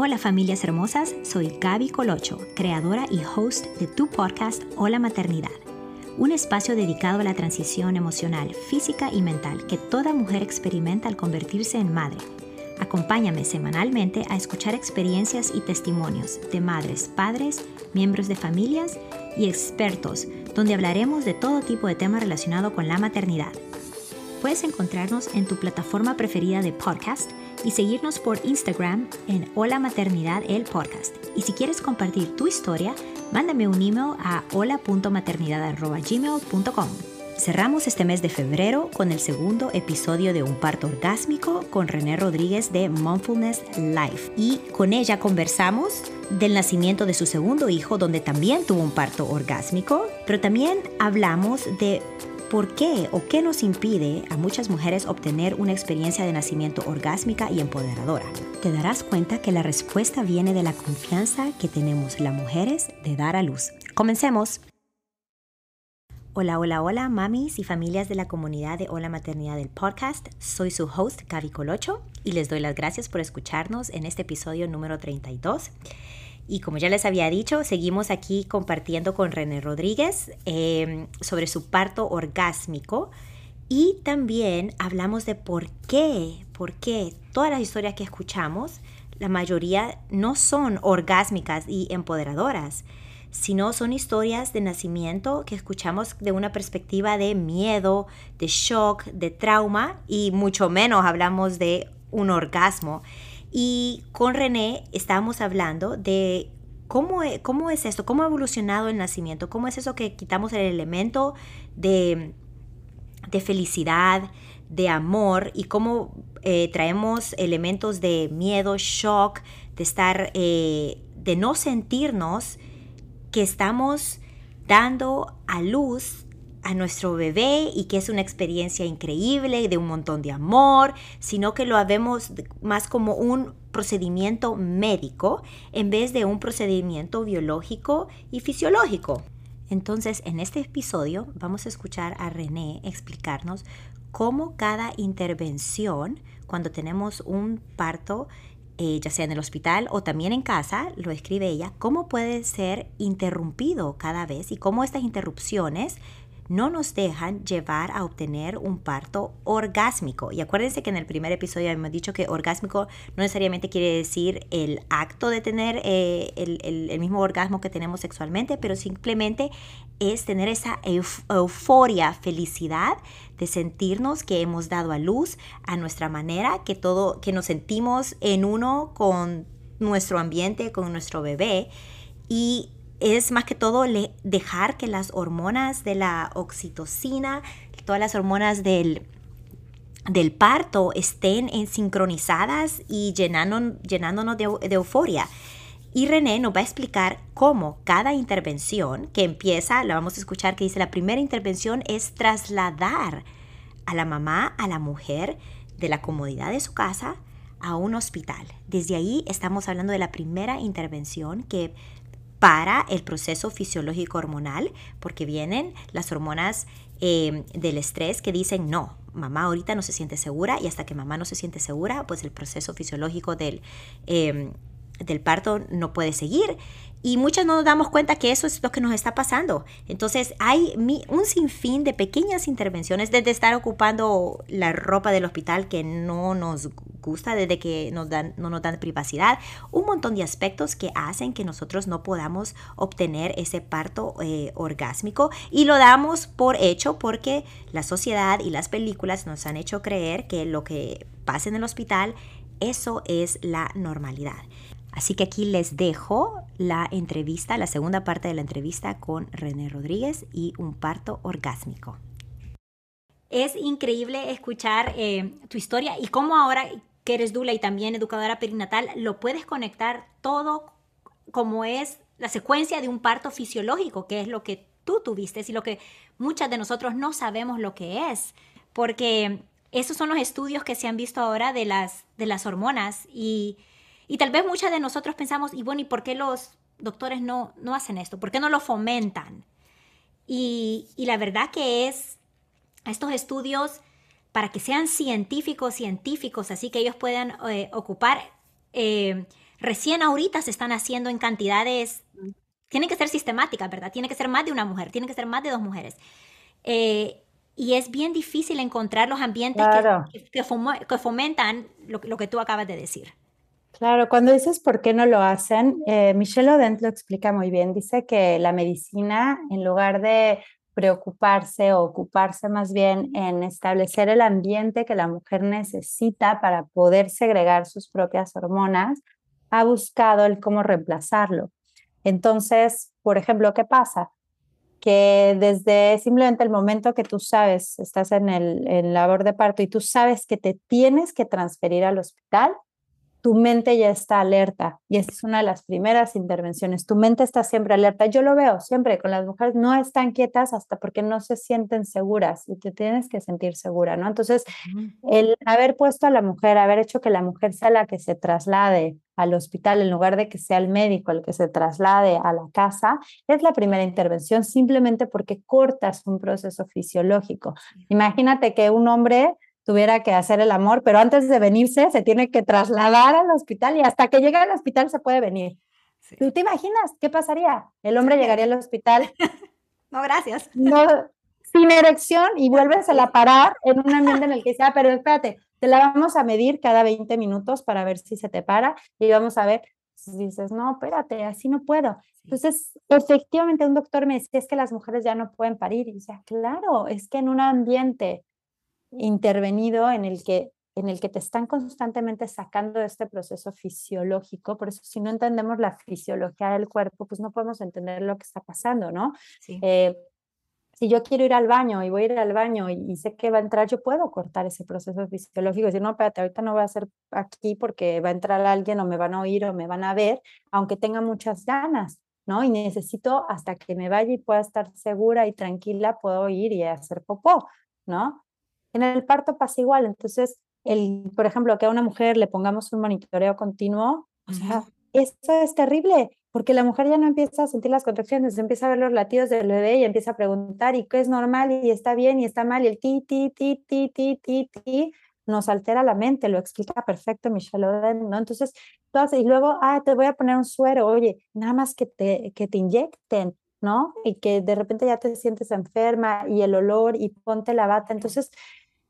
Hola familias hermosas, soy Gaby Colocho, creadora y host de tu podcast Hola Maternidad, un espacio dedicado a la transición emocional, física y mental que toda mujer experimenta al convertirse en madre. Acompáñame semanalmente a escuchar experiencias y testimonios de madres, padres, miembros de familias y expertos, donde hablaremos de todo tipo de temas relacionados con la maternidad. Puedes encontrarnos en tu plataforma preferida de podcast y seguirnos por Instagram en Hola Maternidad el Podcast. Y si quieres compartir tu historia, mándame un email a hola.maternidad.gmail.com. Cerramos este mes de febrero con el segundo episodio de Un parto orgásmico con René Rodríguez de Mindfulness Life. Y con ella conversamos del nacimiento de su segundo hijo, donde también tuvo un parto orgásmico, pero también hablamos de ¿Por qué o qué nos impide a muchas mujeres obtener una experiencia de nacimiento orgásmica y empoderadora? Te darás cuenta que la respuesta viene de la confianza que tenemos las mujeres de dar a luz. Comencemos. Hola, hola, hola, mamis y familias de la comunidad de Hola Maternidad del podcast. Soy su host, Gaby Colocho, y les doy las gracias por escucharnos en este episodio número 32. Y como ya les había dicho, seguimos aquí compartiendo con René Rodríguez em, sobre su parto orgásmico y también hablamos de por qué, por qué todas las historias que escuchamos, la mayoría no son orgásmicas y empoderadoras, sino son historias de nacimiento que escuchamos de una perspectiva de miedo, de shock, de trauma y mucho menos hablamos de un orgasmo. Y con René estábamos hablando de cómo, e, cómo es esto, cómo ha evolucionado el nacimiento, cómo es eso que quitamos el elemento de, de felicidad, de amor y cómo eh, traemos elementos de miedo, shock, de estar, eh, de no sentirnos que estamos dando a luz a nuestro bebé y que es una experiencia increíble, de un montón de amor, sino que lo vemos más como un procedimiento médico en vez de un procedimiento biológico y fisiológico. Entonces, en este episodio vamos a escuchar a René explicarnos cómo cada intervención, cuando tenemos un parto, eh, ya sea en el hospital o también en casa, lo escribe ella, cómo puede ser interrumpido cada vez y cómo estas interrupciones no nos dejan llevar a obtener un parto orgásmico. Y acuérdense que en el primer episodio hemos dicho que orgásmico no necesariamente quiere decir el acto de tener eh, el, mismo orgasmo que tenemos sexualmente, pero simplemente es tener esa euforia, felicidad de sentirnos que hemos dado a luz a nuestra manera, que todo, que nos sentimos en uno con nuestro ambiente, con nuestro bebé. Y es más que todo dejar que las hormonas de la oxitocina, todas las hormonas del, del parto estén en sincronizadas y llenándonos de, de euforia. Y René nos va a explicar cómo cada intervención que empieza, la vamos a escuchar que dice, la primera intervención es trasladar a la mamá, a la mujer, de la comodidad de su casa a un hospital. Desde ahí estamos hablando de la primera intervención que para el proceso fisiológico hormonal, porque vienen las hormonas eh, del estrés que dicen, no, mamá ahorita no se siente segura y hasta que mamá no se siente segura, pues el proceso fisiológico del, eh, del parto no puede seguir. Y muchas no nos damos cuenta que eso es lo que nos está pasando. Entonces hay un sinfín de pequeñas intervenciones, desde estar ocupando la ropa del hospital que no nos gusta, desde que nos dan, no nos dan privacidad, un montón de aspectos que hacen que nosotros no podamos obtener ese parto eh, orgásmico y lo damos por hecho porque la sociedad y las películas nos han hecho creer que lo que pasa en el hospital, eso es la normalidad. Así que aquí les dejo la entrevista, la segunda parte de la entrevista con René Rodríguez y un parto orgásmico. Es increíble escuchar eh, tu historia y cómo ahora que eres dula y también educadora perinatal, lo puedes conectar todo como es la secuencia de un parto fisiológico, que es lo que tú tuviste y lo que muchas de nosotros no sabemos lo que es, porque esos son los estudios que se han visto ahora de las, de las hormonas y y tal vez muchas de nosotros pensamos, y bueno, ¿y por qué los doctores no, no hacen esto? ¿Por qué no lo fomentan? Y, y la verdad que es estos estudios para que sean científicos, científicos, así que ellos puedan eh, ocupar eh, recién ahorita se están haciendo en cantidades, tienen que ser sistemáticas, ¿verdad? Tiene que ser más de una mujer, tiene que ser más de dos mujeres. Eh, y es bien difícil encontrar los ambientes que, fomentan lo, que tú acabas de decir. Claro, cuando dices por qué no lo hacen, eh, Michelle Odent lo explica muy bien. Dice que la medicina, en lugar de preocuparse o ocuparse más bien en establecer el ambiente que la mujer necesita para poder segregar sus propias hormonas, ha buscado el cómo reemplazarlo. Entonces, por ejemplo, ¿qué pasa? Que desde simplemente el momento que tú sabes, estás en el en labor de parto y tú sabes que te tienes que transferir al hospital, tu mente ya está alerta y esa es una de las primeras intervenciones. Tu mente está siempre alerta. Yo lo veo siempre con las mujeres, no están quietas hasta porque no se sienten seguras y te tienes que sentir segura, ¿no? Entonces, el haber puesto a la mujer, haber hecho que la mujer sea la que se traslade al hospital en lugar de que sea el médico el que se traslade a la casa, es la primera intervención simplemente porque cortas un proceso fisiológico. Imagínate que un hombre tuviera que hacer el amor, pero antes de venirse se tiene que trasladar al hospital y hasta que llegue al hospital se puede venir. ¿Tú te imaginas qué pasaría? El hombre llegaría al hospital. no, gracias. No, sin erección y vuelves a la parar en un ambiente en el que sea, pero espérate, te la vamos a medir cada 20 minutos para ver si se te para y vamos a ver si dices, no, espérate, así no puedo. Entonces, efectivamente, un doctor me decía, es que las mujeres ya no pueden parir. Y dice, claro, es que en un ambiente intervenido en el que en el que te están constantemente sacando de este proceso fisiológico. Por eso, si no entendemos la fisiología del cuerpo, pues no podemos entender lo que está pasando, ¿no? Eh, si yo quiero ir al baño y voy a ir al baño y, sé que va a entrar, yo puedo cortar ese proceso fisiológico y decir, no, espérate, ahorita no voy a hacer aquí porque va a entrar alguien o me van a oír o me van a ver, aunque tenga muchas ganas, ¿no? Y necesito hasta que me vaya y pueda estar segura y tranquila, puedo ir y hacer popó, ¿no? En el parto pasa igual, entonces, el, por ejemplo, que a una mujer le pongamos un monitoreo continuo, o sea, eso es terrible, porque la mujer ya no empieza a sentir las contracciones, empieza a ver los latidos del bebé y empieza a preguntar, ¿y qué es normal? ¿Y está bien? ¿Y está mal? Y el ti, ti, ti, ti, ti, ti, ti, nos altera la mente, lo explica perfecto Michelle Oden, ¿no? Entonces, y luego, ah, te voy a poner un suero, oye, nada más que te, que te inyecten, ¿no? Y que de repente ya te sientes enferma y el olor y ponte la bata. Entonces,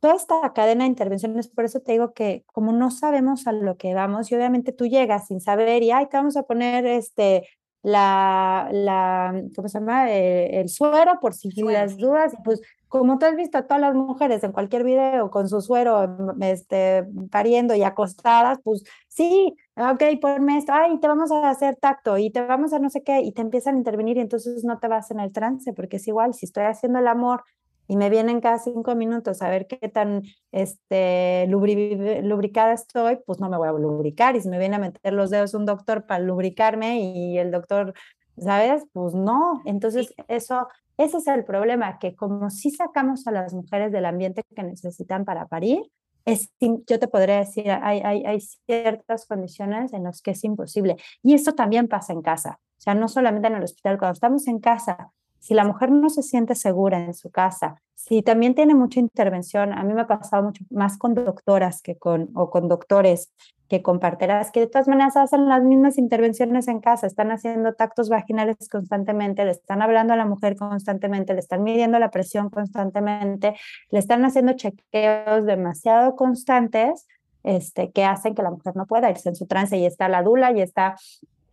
toda esta cadena de intervenciones, por eso te digo que como no sabemos a lo que vamos, y obviamente tú llegas sin saber y, ay, te vamos a poner este, la, la ¿cómo se llama? Eh, el suero por si las dudas, pues como tú has visto a todas las mujeres en cualquier video con su suero este, pariendo y acostadas, pues sí, ok, ponme esto, ay, te vamos a hacer tacto y te vamos a no sé qué, y te empiezan a intervenir y entonces no te vas en el trance, porque es igual, si estoy haciendo el amor y me vienen cada cinco minutos a ver qué tan este, lubricada estoy, pues no me voy a lubricar. Y si me viene a meter los dedos un doctor para lubricarme y el doctor, ¿sabes? Pues no. Entonces, eso, ese es el problema, que como si sacamos a las mujeres del ambiente que necesitan para parir, es, yo te podría decir, hay, hay, hay ciertas condiciones en las que es imposible. Y esto también pasa en casa. O sea, no solamente en el hospital, cuando estamos en casa si la mujer no se siente segura en su casa, si también tiene mucha intervención, a mí me ha pasado mucho más con doctoras que con, o con doctores que con que de todas maneras hacen las mismas intervenciones en casa, están haciendo tactos vaginales constantemente, le están hablando a la mujer constantemente, le están midiendo la presión constantemente, le están haciendo chequeos demasiado constantes este, que hacen que la mujer no pueda irse en su trance y está la dula y está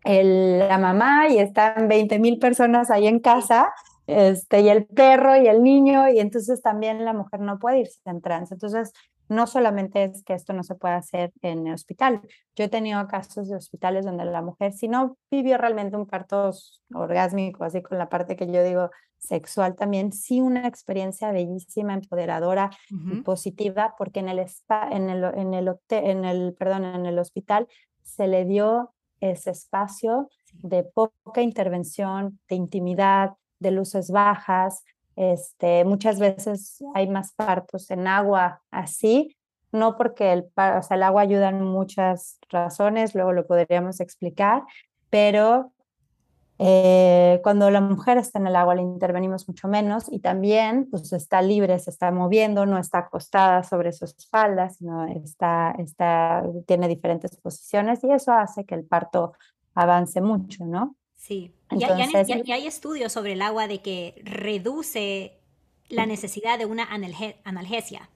la mamá y están 20 mil personas ahí en casa, este, y el perro y el niño, y entonces también la mujer no puede irse en trance. Entonces, no solamente es que esto no se puede hacer en el hospital. Yo he tenido casos de hospitales donde la mujer, si no vivió realmente un parto orgásmico, así con la parte que yo digo sexual también, sí una experiencia bellísima, empoderadora y positiva, porque en el, spa, en el, en el, en el, perdón, en el hospital se le dio ese espacio de poca intervención, de intimidad, de luces bajas. Este, muchas veces hay más partos en agua así, no porque el, o sea, el agua ayuda en muchas razones, luego lo podríamos explicar, pero Eh, cuando la mujer está en el agua le intervenimos mucho menos y también pues está libre, se está moviendo, no está acostada sobre sus espaldas, sino está, está, tiene diferentes posiciones y eso hace que el parto avance mucho, ¿no? Sí, y, hay estudios sobre el agua de que reduce la necesidad de una analgesia.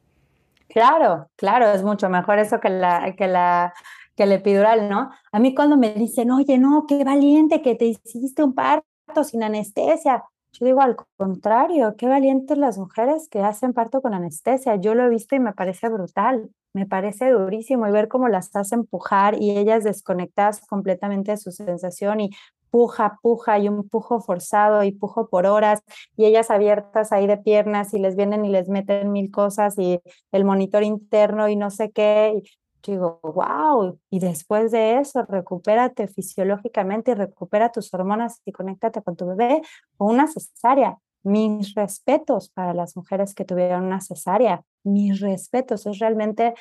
Claro, claro, es mucho mejor eso que la, que la que el epidural, ¿no? A mí cuando me dicen, oye, no, qué valiente que te hiciste un parto sin anestesia. Yo digo al contrario, qué valientes las mujeres que hacen parto con anestesia. Yo lo he visto y me parece brutal, me parece durísimo y ver cómo las hace empujar y ellas desconectadas completamente de su sensación y puja, puja y un pujo forzado y pujo por horas y ellas abiertas ahí de piernas y les vienen y les meten mil cosas y el monitor interno y no sé qué digo, wow, y después de eso, recupérate fisiológicamente y recupera tus hormonas y conéctate con tu bebé o una cesárea. Mis respetos para las mujeres que tuvieron una cesárea, mis respetos, es realmente,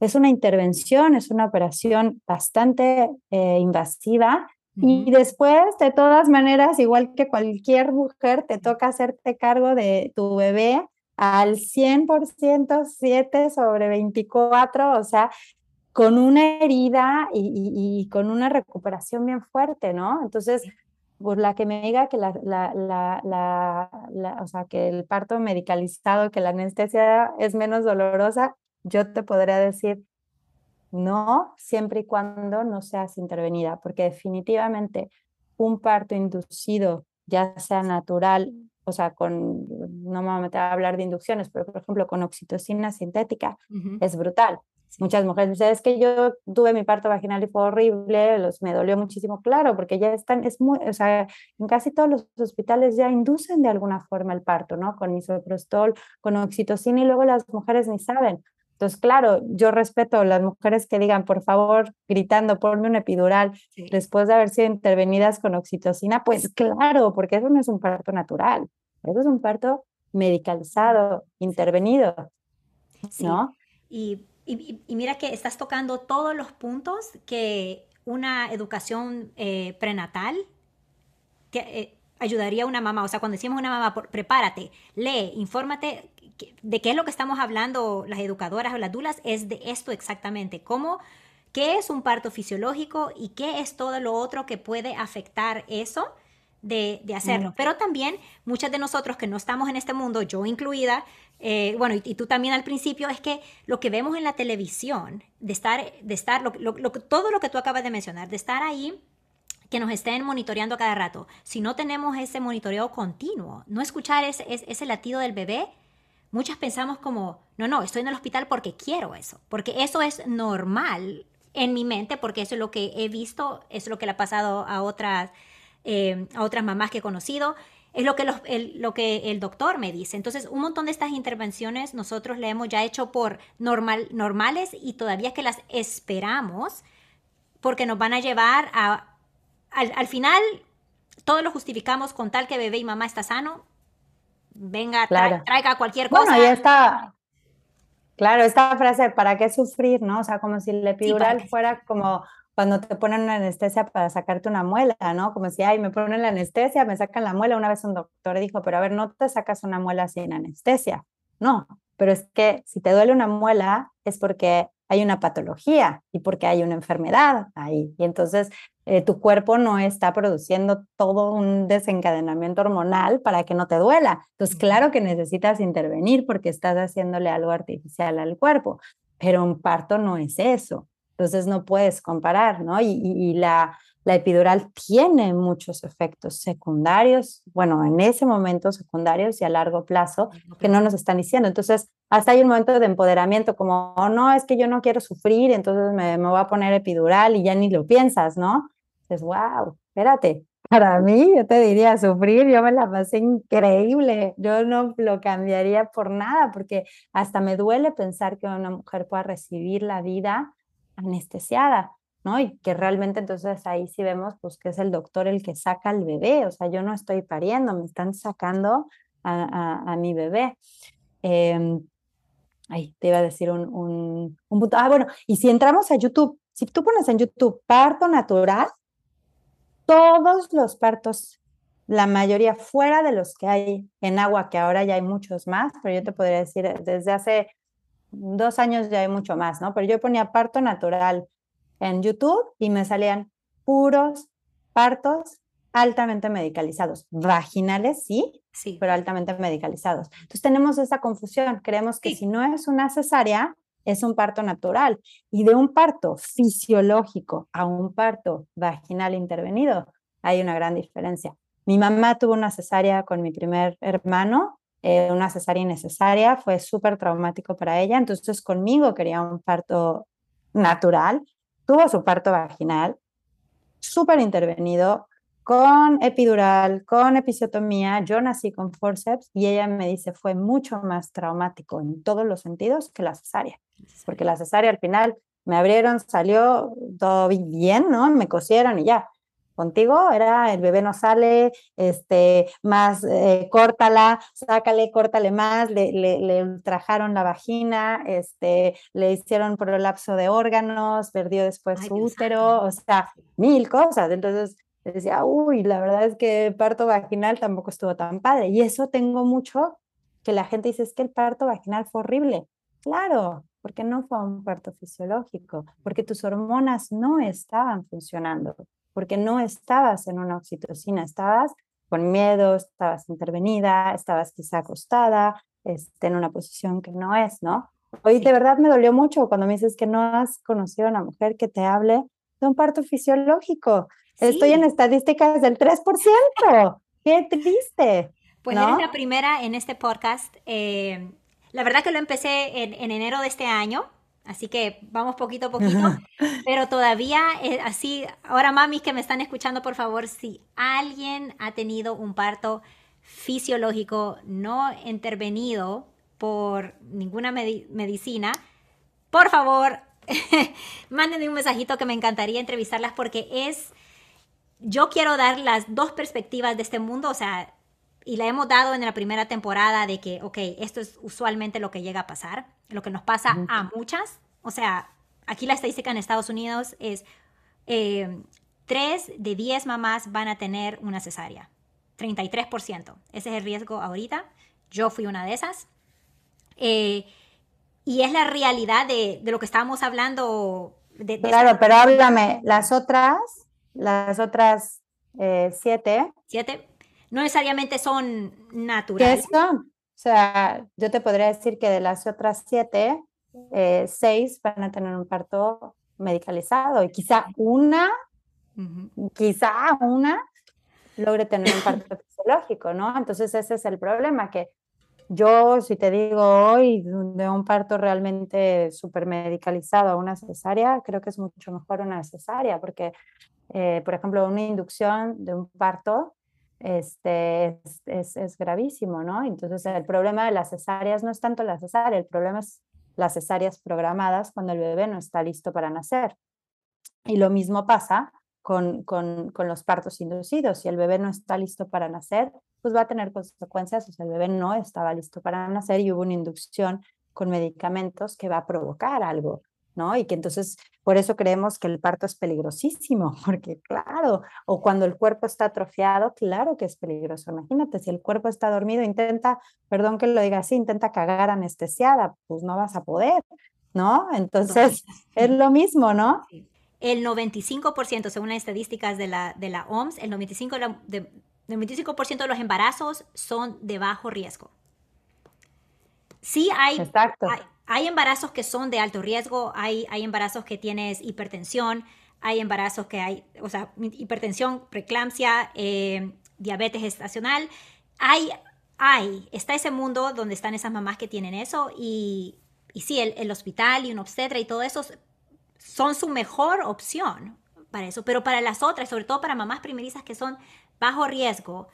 es una intervención, es una operación bastante eh, invasiva y después, de todas maneras, igual que cualquier mujer, te toca hacerte cargo de tu bebé al 100%, 7 sobre 24, o sea, con una herida y, con una recuperación bien fuerte, ¿no? Entonces, por la que me diga que, la, la, la, o sea, que el parto medicalizado, que la anestesia es menos dolorosa, yo te podría decir no, siempre y cuando no seas intervenida, porque definitivamente un parto inducido, ya sea natural, o sea, con, no me voy a meter a hablar de inducciones, pero por ejemplo con oxitocina sintética, es brutal. Muchas mujeres dicen, es que yo tuve mi parto vaginal y fue horrible, los, me dolió muchísimo, claro, porque ya están, es muy, o sea, en casi todos los hospitales ya inducen de alguna forma el parto, ¿no? Con misoprostol, con oxitocina y luego las mujeres ni saben. Entonces, claro, yo respeto a las mujeres que digan, por favor, gritando, ponme un epidural después de haber sido intervenidas con oxitocina, pues claro, porque eso no es un parto natural, eso es un parto medicalizado, intervenido, ¿no? Y y, mira que estás tocando todos los puntos que una educación eh, prenatal eh, ayudaría a una mamá. O sea, cuando decimos una mamá, prepárate, lee, infórmate de qué es lo que estamos hablando las educadoras o las dulas, es de esto exactamente. ¿Cómo, qué es un parto fisiológico y qué es todo lo otro que puede afectar eso? De, de, hacerlo. Pero también muchas de nosotros que no estamos en este mundo, yo incluida, eh, bueno, y, tú también al principio, es que lo que vemos en la televisión, de estar, de estar todo lo que tú acabas de mencionar, de estar ahí, que nos estén monitoreando cada rato, si no tenemos ese monitoreo continuo, no escuchar ese, ese latido del bebé, muchas pensamos como, no, no, estoy en el hospital porque quiero eso, porque eso es normal en mi mente, porque eso es lo que he visto, es lo que le ha pasado a otras, eh, a otras mamás que he conocido. Es lo que, el, lo que el doctor me dice. Entonces, un montón de estas intervenciones nosotros le hemos ya hecho por normal, normales y todavía que las esperamos porque nos van a llevar a... Al, final, todo lo justificamos con tal que bebé y mamá está sano. Venga, traiga cualquier cosa. Bueno, ya está. Claro, esta frase, ¿para qué sufrir? ¿No? O sea, como si el epidural fuera como cuando te ponen una anestesia para sacarte una muela, ¿no? Como si, ay, me ponen la anestesia, me sacan la muela. Una vez un doctor dijo, pero a ver, no te sacas una muela sin anestesia. No, pero es que si te duele una muela es porque hay una patología y porque hay una enfermedad ahí. Y entonces eh, tu cuerpo no está produciendo todo un desencadenamiento hormonal para que no te duela. Entonces, claro que necesitas intervenir porque estás haciéndole algo artificial al cuerpo, pero un parto no es eso. Entonces no puedes comparar, ¿no? Y, la, la, epidural tiene muchos efectos secundarios, bueno, en ese momento secundarios y a largo plazo, que no nos están diciendo. Entonces, hasta hay un momento de empoderamiento como, oh, no, es que yo no quiero sufrir, entonces me, me voy a poner epidural y ya ni lo piensas, ¿no? Dices, wow, espérate, para mí, yo te diría, sufrir, yo me la pasé increíble. Yo no lo cambiaría por nada, porque hasta me duele pensar que una mujer pueda recibir la vida anestesiada, ¿no? Y que realmente entonces ahí sí vemos pues que es el doctor el que saca al bebé, o sea, yo no estoy pariendo, me están sacando a, mi bebé. Eh, ahí te iba a decir un, un, un punto. Ah, bueno, y si entramos a YouTube, si tú pones en YouTube parto natural, todos los partos, la mayoría fuera de los que hay en agua, que ahora ya hay muchos más, pero yo te podría decir, desde hace dos años ya hay mucho más, ¿no? Pero yo ponía parto natural en YouTube y me salían puros partos altamente medicalizados. Vaginales, sí, sí, pero altamente medicalizados. Entonces tenemos esa confusión. Creemos que si no es una cesárea, es un parto natural. Y de un parto fisiológico a un parto vaginal intervenido, hay una gran diferencia. Mi mamá tuvo una cesárea con mi primer hermano, eh, una cesárea innecesaria, fue súper traumático para ella, entonces conmigo quería un parto natural, tuvo su parto vaginal, súper intervenido, con epidural, con episiotomía, yo nací con forceps y ella me dice fue mucho más traumático en todos los sentidos que la cesárea, porque la cesárea al final me abrieron, salió todo bien, ¿no? Me cosieron y ya. Contigo era el bebé no sale, este, más eh, córtala, sácale, córtale más, le, le, le, ultrajaron la vagina, este, le hicieron prolapso de órganos, perdió después su útero, o sea, mil cosas. Entonces, decía, uy, la verdad es que el parto vaginal tampoco estuvo tan padre. Y eso tengo mucho que la gente dice, es que el parto vaginal fue horrible. Claro, porque no fue un parto fisiológico, porque tus hormonas no estaban funcionando, porque no estabas en una oxitocina, estabas con miedo, estabas intervenida, estabas quizá acostada, este, en una posición que no es, ¿no? Hoy de verdad me dolió mucho cuando me dices que no has conocido a una mujer que te hable de un parto fisiológico. Estoy en estadísticas del 3%. Qué triste. Pues eres la primera en este podcast. Eh, la verdad que lo empecé en, enero de este año, así que vamos poquito a poquito, pero todavía eh, así, ahora mamis que me están escuchando, por favor, si alguien ha tenido un parto fisiológico no intervenido por ninguna medicina, por favor, mándenme un mensajito que me encantaría entrevistarlas porque es yo quiero dar las dos perspectivas de este mundo, o sea, y la hemos dado en la primera temporada de que, ok, esto es usualmente lo que llega a pasar, lo que nos pasa a muchas. O sea, aquí la estadística en Estados Unidos es eh, 3 de 10 mamás van a tener una cesárea. 33%. Ese es el riesgo ahorita. Yo fui una de esas. Eh, y es la realidad de, de, lo que estábamos hablando. De, claro, pero háblame, las otras las otras eh, siete. Siete. No necesariamente son naturales. ¿Qué son? O sea, yo te podría decir que de las otras siete, eh, seis van a tener un parto medicalizado y quizá una, quizá una logre tener un parto fisiológico, ¿no? Entonces ese es el problema, que yo, si te digo hoy, de un parto realmente súper medicalizado a una cesárea, creo que es mucho mejor una cesárea, porque eh, por ejemplo, una inducción de un parto este, es, es, gravísimo, ¿no? Entonces, el problema de las cesáreas no es tanto la cesárea, el problema es las cesáreas programadas cuando el bebé no está listo para nacer. Y lo mismo pasa con, con, los partos inducidos. Si el bebé no está listo para nacer, pues va a tener consecuencias. O sea, el bebé no estaba listo para nacer y hubo una inducción con medicamentos que va a provocar algo. ¿No? Y que entonces por eso creemos que el parto es peligrosísimo, porque claro, o cuando el cuerpo está atrofiado, claro que es peligroso. Imagínate, si el cuerpo está dormido, intenta, perdón que lo diga así, intenta cagar anestesiada, pues no vas a poder, ¿no? Entonces es lo mismo, ¿no? El 95%, según las estadísticas de la, de la OMS, el 95%, de, el 95% de los embarazos son de bajo riesgo. Sí hay, Exacto. hay, hay embarazos que son de alto riesgo, hay, hay embarazos que tienes hipertensión, hay embarazos que hay, o sea, hipertensión, preeclampsia, eh, diabetes gestacional. Hay, hay, está ese mundo donde están esas mamás que tienen eso y, y sí, el, el hospital y un obstetra y todo eso son su mejor opción para eso, pero para las otras, sobre todo para mamás primerizas que son bajo riesgo,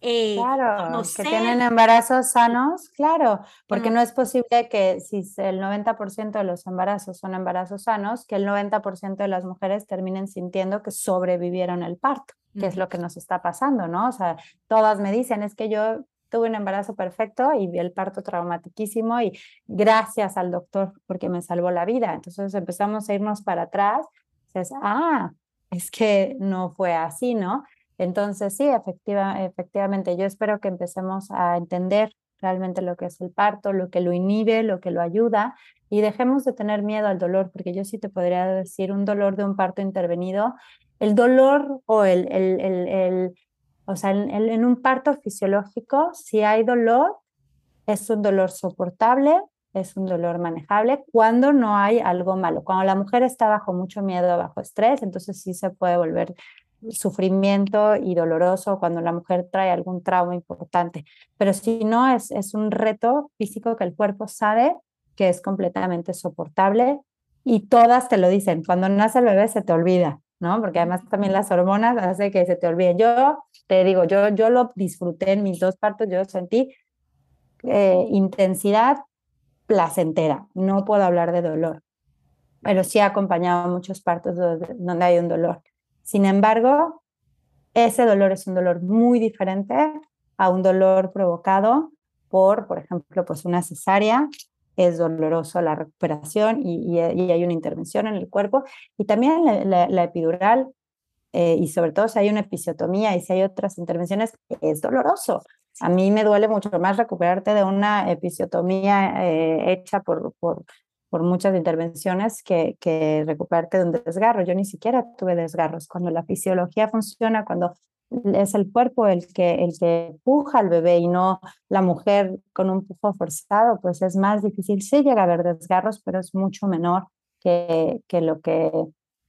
eh, claro, que tienen embarazos sanos, claro, porque no es posible que si el 90% de los embarazos son embarazos sanos, que el 90% de las mujeres terminen sintiendo que sobrevivieron el parto, que es lo que nos está pasando, ¿no? O sea, todas me dicen, es que yo tuve un embarazo perfecto y el parto traumatiquísimo y gracias al doctor porque me salvó la vida. Entonces empezamos a irnos para atrás, dices, ah, es que no fue así, ¿no? Entonces, sí, efectiva, efectivamente, yo espero que empecemos a entender realmente lo que es el parto, lo que lo inhibe, lo que lo ayuda y dejemos de tener miedo al dolor, porque yo sí te podría decir un dolor de un parto intervenido, el dolor o el, el, el, o sea, en un parto fisiológico, si hay dolor, es un dolor soportable, es un dolor manejable cuando no hay algo malo. Cuando la mujer está bajo mucho miedo, bajo estrés, entonces sí se puede volver sufrimiento y doloroso cuando la mujer trae algún trauma importante. Pero si no, es, es un reto físico que el cuerpo sabe que es completamente soportable y todas te lo dicen. Cuando nace el bebé se te olvida, ¿no? Porque además también las hormonas hacen que se te olviden. Yo te digo, yo, yo lo disfruté en mis dos partos, yo sentí eh, intensidad placentera, no puedo hablar de dolor, pero sí he acompañado muchos partos donde hay un dolor. Sin embargo, ese dolor es un dolor muy diferente a un dolor provocado por, por ejemplo, pues una cesárea. Es doloroso la recuperación y, hay una intervención en el cuerpo. Y también la, epidural, eh, y sobre todo si hay una episiotomía y si hay otras intervenciones, es doloroso. A mí me duele mucho más recuperarte de una episiotomía eh, hecha por, por por muchas intervenciones que, que recuperarte de un desgarro. Yo ni siquiera tuve desgarros. Cuando la fisiología funciona, cuando es el cuerpo el que, el que puja al bebé y no la mujer con un pujo forzado, pues es más difícil. Sí llega a haber desgarros, pero es mucho menor que, que lo que,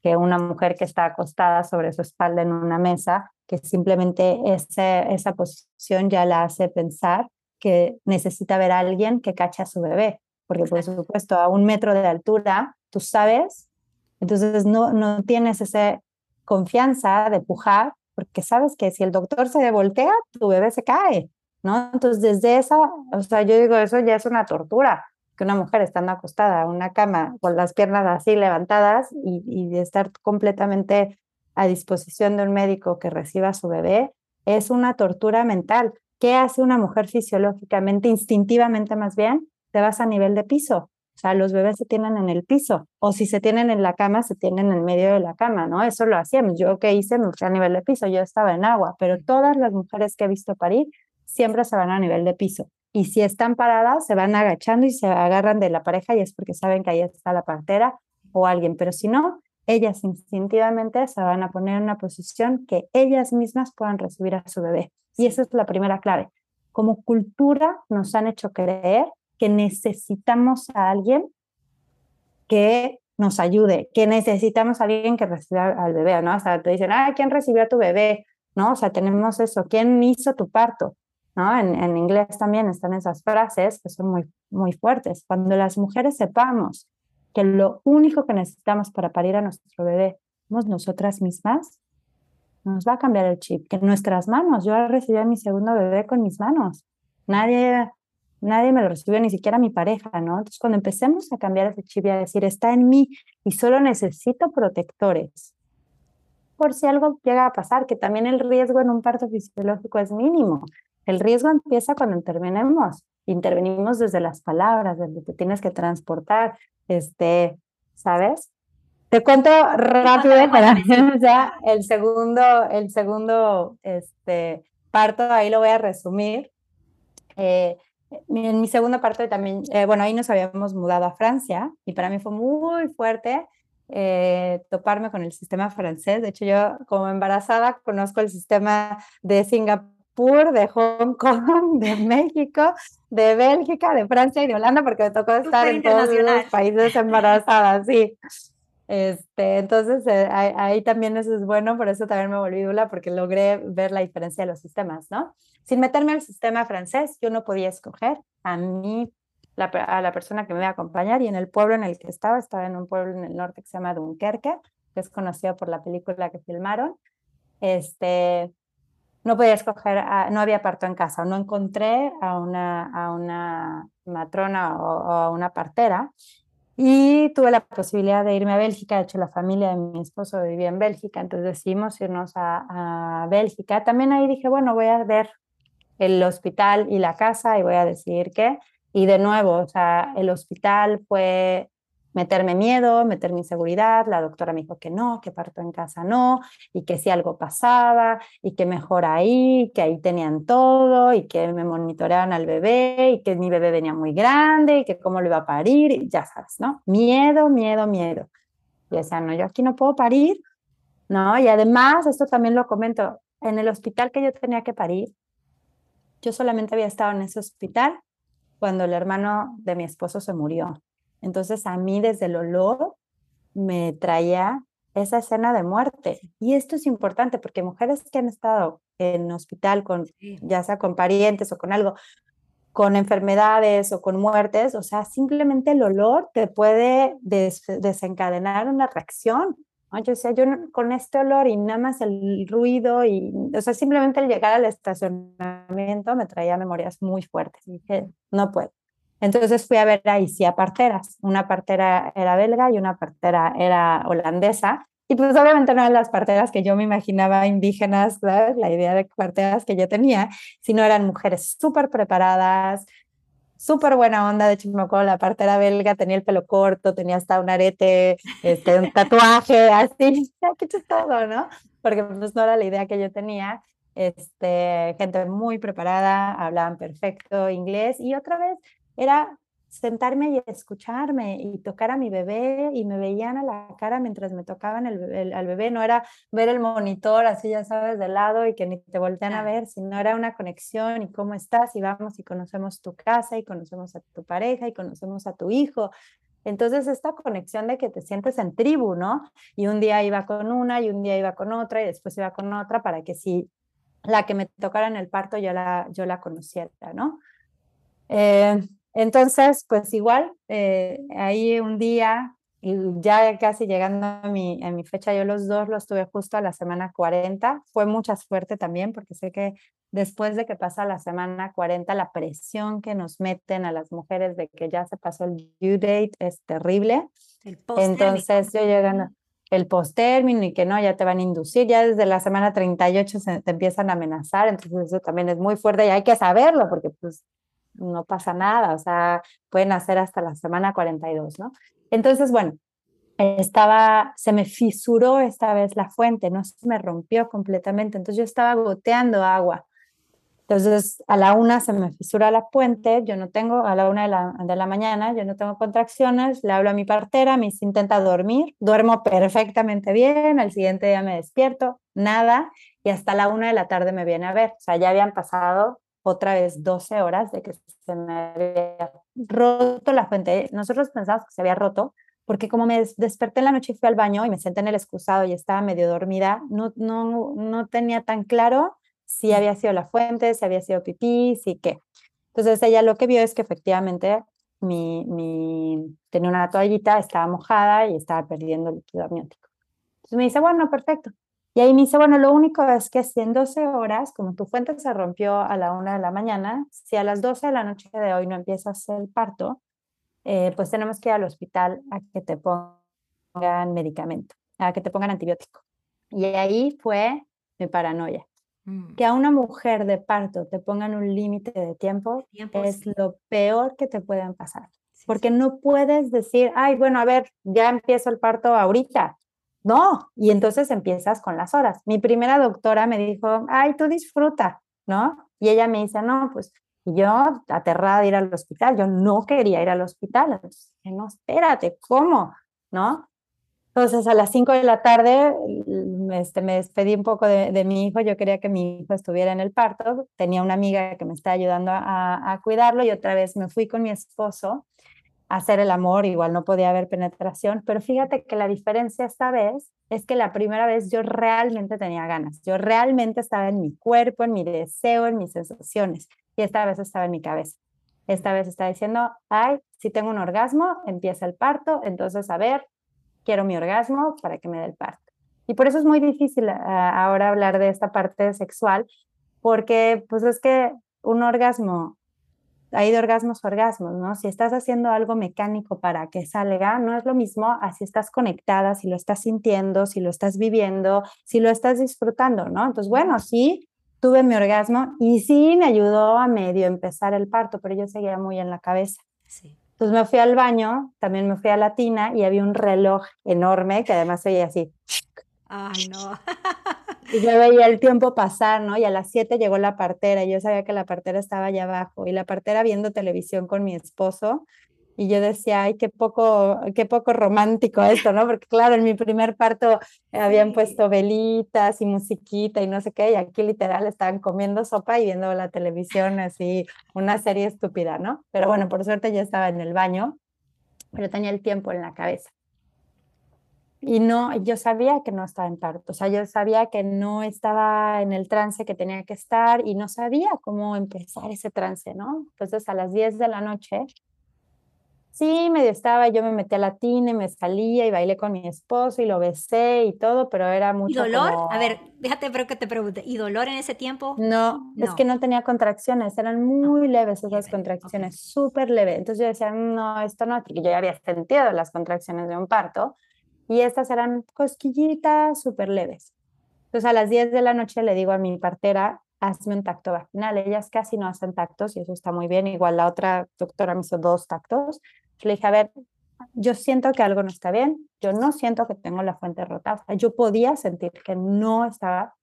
que una mujer que está acostada sobre su espalda en una mesa, que simplemente ese, esa posición ya la hace pensar que necesita ver a alguien que cache a su bebé porque por supuesto a un metro de altura tú sabes, entonces no, no tienes esa confianza de pujar, porque sabes que si el doctor se voltea, tu bebé se cae, ¿no? Entonces desde esa, o sea, yo digo, eso ya es una tortura, que una mujer estando acostada en una cama con las piernas así levantadas y, y de estar completamente a disposición de un médico que reciba a su bebé, es una tortura mental. ¿Qué hace una mujer fisiológicamente, instintivamente más bien? Te vas a nivel de piso. O sea, los bebés se tienen en el piso. O si se tienen en la cama, se tienen en medio de la cama, ¿no? Eso lo hacíamos. Yo que hice, me fui a nivel de piso. Yo estaba en agua. Pero todas las mujeres que he visto parir siempre se van a nivel de piso. Y si están paradas, se van agachando y se agarran de la pareja y es porque saben que ahí está la partera o alguien. Pero si no, ellas instintivamente se van a poner en una posición que ellas mismas puedan recibir a su bebé. Y esa es la primera clave. Como cultura nos han hecho creer que necesitamos a alguien que nos ayude, que necesitamos a alguien que reciba al bebé, ¿no? O sea, te dicen, ah, ¿quién recibió a tu bebé? ¿No? O sea, tenemos eso, ¿quién hizo tu parto? ¿No? En, en inglés también están esas frases que son muy, muy fuertes. Cuando las mujeres sepamos que lo único que necesitamos para parir a nuestro bebé somos nosotras mismas, nos va a cambiar el chip, que nuestras manos, yo recibí a mi segundo bebé con mis manos. Nadie nadie me lo recibió, ni siquiera mi pareja, ¿no? Entonces, cuando empecemos a cambiar ese chip y a decir, está en mí y solo necesito protectores, por si algo llega a pasar, que también el riesgo en un parto fisiológico es mínimo. El riesgo empieza cuando intervenimos, intervenimos desde las palabras, desde que tienes que transportar, este, ¿sabes? Te cuento rápido para ya el segundo, el segundo este, parto, ahí lo voy a resumir. Eh, en mi segunda parte también, eh, bueno, ahí nos habíamos mudado a Francia y para mí fue muy fuerte eh, toparme con el sistema francés. De hecho, yo como embarazada conozco el sistema de Singapur, de Hong Kong, de México, de Bélgica, de Francia y de Holanda, porque me tocó estar en todos los países embarazadas, sí. Este, entonces, eh, ahí, también eso es bueno, por eso también me volví dula, porque logré ver la diferencia de los sistemas, ¿no? Sin meterme al sistema francés, yo no podía escoger a mí, la, a la persona que me iba a acompañar, y en el pueblo en el que estaba, estaba en un pueblo en el norte que se llama Dunkerque, que es conocido por la película que filmaron, este, no podía escoger, no había parto en casa, no encontré a una, a una matrona o a una partera, y tuve la posibilidad de irme a Bélgica, de hecho la familia de mi esposo vivía en Bélgica, entonces decidimos irnos a, a, Bélgica. También ahí dije, bueno, voy a ver el hospital y la casa y voy a decidir qué. Y de nuevo, o sea, el hospital fue meterme miedo, meterme inseguridad. La doctora me dijo que no, que parto en casa no, y que si algo pasaba, y que mejor ahí, que ahí tenían todo, y que me monitoreaban al bebé, y que mi bebé venía muy grande, y que cómo lo iba a parir, y ya sabes, ¿no? Miedo, miedo, miedo. Y decía, no, yo aquí no puedo parir, ¿no? Y además, esto también lo comento, en el hospital que yo tenía que parir, yo solamente había estado en ese hospital cuando el hermano de mi esposo se murió. Entonces a mí desde el olor me traía esa escena de muerte. Y esto es importante porque mujeres que han estado en hospital con, ya sea con parientes o con algo, con enfermedades o con muertes, o sea, simplemente el olor te puede desencadenar una reacción. Yo decía, yo con este olor y nada más el ruido y, o sea, simplemente el llegar al estacionamiento me traía memorias muy fuertes. Y dije, no puedo. Entonces fui a ver ahí sí a parteras. Una partera era belga y una partera era holandesa. Y pues obviamente no eran las parteras que yo me imaginaba indígenas, la idea de parteras que yo tenía, sino eran mujeres súper preparadas, súper buena onda. De hecho, me acuerdo la partera belga tenía el pelo corto, tenía hasta un arete, este, un tatuaje, así. Qué todo, ¿no? Porque pues no era la idea que yo tenía. Este, gente muy preparada, hablaban perfecto inglés y otra vez era sentarme y escucharme y tocar a mi bebé y me veían a la cara mientras me tocaban el, al bebé, no era ver el monitor así ya sabes de lado y que ni te voltean a ver, sino era una conexión y cómo estás y vamos y conocemos tu casa y conocemos a tu pareja y conocemos a tu hijo. Entonces esta conexión de que te sientes en tribu, ¿no? Y un día iba con una y un día iba con otra y después iba con otra para que si la que me tocara en el parto yo la, yo la conociera, ¿no? Eh, entonces, pues igual, eh, ahí un día, y ya casi llegando a mi, a mi fecha, yo los dos los tuve justo a la semana 40. Fue mucha suerte también, porque sé que después de que pasa la semana 40, la presión que nos meten a las mujeres de que ya se pasó el due date es terrible. Entonces, yo llegando el post-término y que no, ya te van a inducir, ya desde la semana 38 se te empiezan a amenazar, entonces eso también es muy fuerte y hay que saberlo porque pues no pasa nada, o sea, pueden hacer hasta la semana 42, ¿no? Entonces, bueno, estaba, se me fisuró esta vez la fuente, no se me rompió completamente, entonces yo estaba goteando agua. Entonces, a la una se me fisura la fuente, yo no tengo, a la una de la, de la mañana, yo no tengo contracciones, le hablo a mi partera, me intenta dormir, duermo perfectamente bien, al siguiente día me despierto, nada, y hasta la una de la tarde me viene a ver. O sea, ya habían pasado otra vez 12 horas de que se me había roto la fuente. Nosotros pensábamos que se había roto porque como me desperté en la noche y fui al baño y me senté en el excusado y estaba medio dormida, no, no, no tenía tan claro si había sido la fuente, si había sido pipí, si qué. Entonces ella lo que vio es que efectivamente mi, mi, tenía una toallita, estaba mojada y estaba perdiendo el líquido amniótico. Entonces me dice, bueno, perfecto. Y ahí me dice, bueno, lo único es que si en 12 horas, como tu fuente se rompió a la una de la mañana, si a las 12 de la noche de hoy no empiezas el parto, eh, pues tenemos que ir al hospital a que te pongan medicamento, a que te pongan antibiótico. Y ahí fue mi paranoia. Mm. Que a una mujer de parto te pongan un límite de tiempo, es lo peor que te pueden pasar. porque no puedes decir, ay, bueno, a ver, ya empiezo el parto ahorita no, y entonces empiezas con las horas. Mi primera doctora me dijo, ay, tú disfruta, ¿no? Y ella me dice, no, pues yo aterrada de ir al hospital, yo no quería ir al hospital. Entonces, no, espérate, ¿cómo? ¿No? Entonces a las 5 de la tarde mm, este, me despedí un poco de, mi hijo, yo quería que mi hijo estuviera en el parto, tenía una amiga que me estaba ayudando a cuidarlo y otra vez me fui con mi esposo hacer el amor, igual no podía haber penetración, pero fíjate que la diferencia esta vez es que la primera vez yo realmente tenía ganas, yo realmente estaba en mi cuerpo, en mi deseo, en mis sensaciones, y esta vez estaba en mi cabeza. Esta vez está diciendo, ay, si tengo un orgasmo, empieza el parto, entonces a ver, quiero mi orgasmo para que me dé el parto. Y por eso es muy difícil ah, ahora hablar de esta parte sexual, porque pues es que un orgasmo hay de orgasmos orgasmos, ¿no? Si estás haciendo algo mecánico para que salga, no es lo mismo así estás conectada, si lo estás sintiendo, si lo estás viviendo, si lo estás disfrutando, ¿no? Entonces, bueno, sí, tuve mi orgasmo y sí me ayudó a medio empezar el parto, pero yo seguía muy en la cabeza. Sí. Entonces me fui al baño, también me fui a la tina y había un reloj enorme que además veía así. Ay, no. y yo veía el tiempo pasar, ¿no? Y a las 7 llegó la partera y yo sabía que la partera estaba allá abajo y la partera viendo televisión con mi esposo y yo decía, ay, qué poco, qué poco romántico esto, ¿no? Porque claro, en mi primer parto habían puesto velitas y musiquita y no sé qué, y aquí literal estaban comiendo sopa y viendo la televisión así, una serie estúpida, ¿no? Pero bueno, por suerte ya estaba en el baño, pero tenía el tiempo en la cabeza. Y no, yo sabía que no estaba en parto, o sea, yo sabía que no estaba en el trance que tenía que estar y no sabía cómo empezar ese trance, ¿no? Entonces a las 10 de la noche Sí, medio estaba, yo me metí a la tina y me salía y bailé con mi esposo y lo besé y todo, pero era mucho ¿Y dolor? A ver, déjate pero que te pregunte, ¿y dolor en ese tiempo? No, es que no tenía contracciones, eran muy leves esas contracciones, súper leves. Entonces yo decía, no, esto no, porque yo ya había sentido las contracciones de un parto y estas eran cosquillitas súper leves. Entonces a las 10 de la noche le digo a mi partera, hazme un tacto vaginal. Ellas casi no hacen tactos y eso está muy bien. Igual la otra doctora me hizo dos tactos. le dije, a ver, yo siento que algo no está bien. Yo no siento que tengo la fuente rota. yo podía sentir que no estaba.